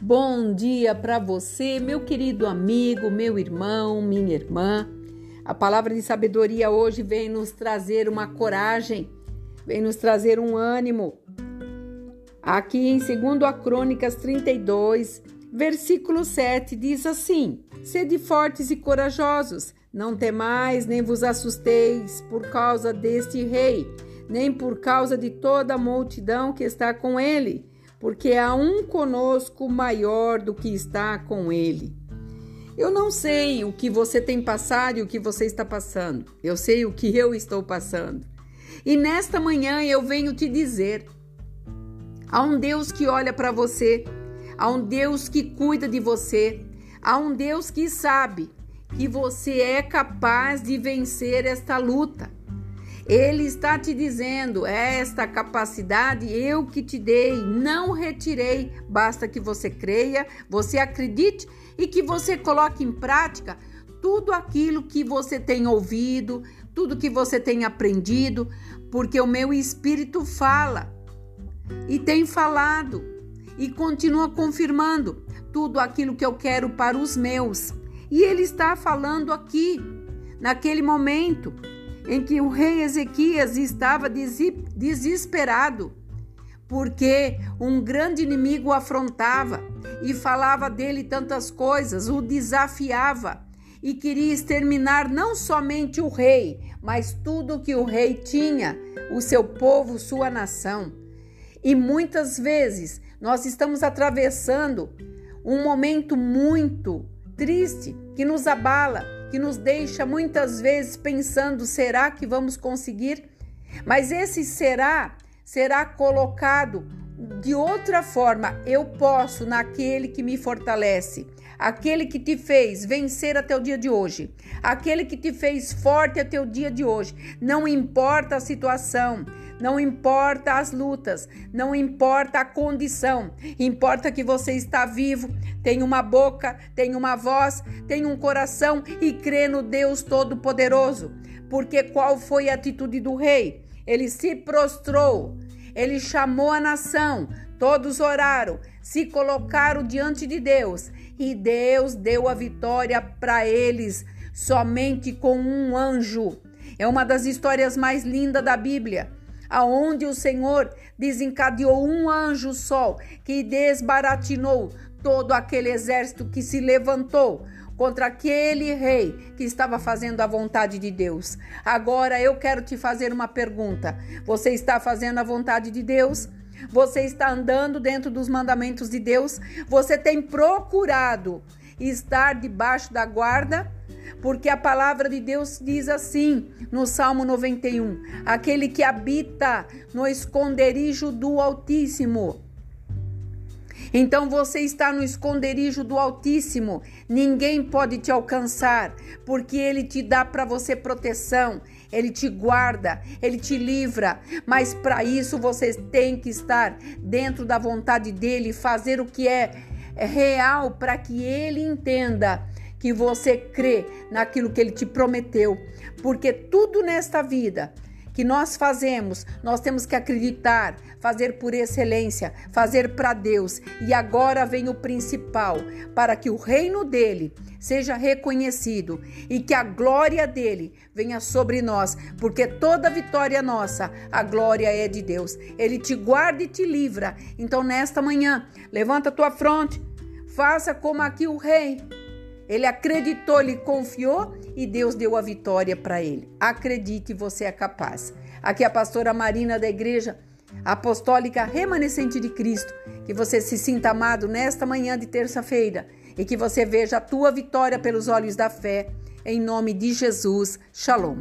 Bom dia para você, meu querido amigo, meu irmão, minha irmã. A palavra de sabedoria hoje vem nos trazer uma coragem, vem nos trazer um ânimo. Aqui em 2 Crônicas 32, versículo 7 diz assim: Sede fortes e corajosos, não temais nem vos assusteis por causa deste rei, nem por causa de toda a multidão que está com ele porque há um conosco maior do que está com ele. Eu não sei o que você tem passado e o que você está passando. Eu sei o que eu estou passando. E nesta manhã eu venho te dizer: há um Deus que olha para você, há um Deus que cuida de você, há um Deus que sabe que você é capaz de vencer esta luta. Ele está te dizendo: esta capacidade eu que te dei, não retirei. Basta que você creia, você acredite e que você coloque em prática tudo aquilo que você tem ouvido, tudo que você tem aprendido, porque o meu espírito fala e tem falado e continua confirmando tudo aquilo que eu quero para os meus. E ele está falando aqui, naquele momento em que o rei Ezequias estava desesperado, porque um grande inimigo o afrontava e falava dele tantas coisas, o desafiava e queria exterminar não somente o rei, mas tudo que o rei tinha, o seu povo, sua nação. E muitas vezes nós estamos atravessando um momento muito triste que nos abala que nos deixa muitas vezes pensando: será que vamos conseguir? Mas esse será será colocado de outra forma. Eu posso naquele que me fortalece, aquele que te fez vencer até o dia de hoje, aquele que te fez forte até o dia de hoje. Não importa a situação, não importa as lutas, não importa a condição, importa que você está vivo, tem uma boca, tem uma voz, tem um coração e crê no Deus Todo-Poderoso. Porque qual foi a atitude do rei? Ele se prostrou, ele chamou a nação, todos oraram, se colocaram diante de Deus e Deus deu a vitória para eles somente com um anjo. É uma das histórias mais lindas da Bíblia aonde o Senhor desencadeou um anjo sol que desbaratinou todo aquele exército que se levantou contra aquele rei que estava fazendo a vontade de Deus. Agora eu quero te fazer uma pergunta: você está fazendo a vontade de Deus? Você está andando dentro dos mandamentos de Deus? Você tem procurado estar debaixo da guarda? Porque a palavra de Deus diz assim no Salmo 91: aquele que habita no esconderijo do Altíssimo. Então você está no esconderijo do Altíssimo, ninguém pode te alcançar, porque ele te dá para você proteção, ele te guarda, ele te livra, mas para isso você tem que estar dentro da vontade dele, fazer o que é real para que ele entenda que você crê naquilo que ele te prometeu, porque tudo nesta vida que nós fazemos, nós temos que acreditar, fazer por excelência, fazer para Deus. E agora vem o principal, para que o reino dele seja reconhecido e que a glória dele venha sobre nós, porque toda vitória nossa, a glória é de Deus. Ele te guarda e te livra. Então nesta manhã, levanta a tua fronte, faça como aqui o rei ele acreditou, ele confiou e Deus deu a vitória para ele. Acredite, você é capaz. Aqui é a pastora Marina da Igreja Apostólica Remanescente de Cristo. Que você se sinta amado nesta manhã de terça-feira e que você veja a tua vitória pelos olhos da fé. Em nome de Jesus. Shalom.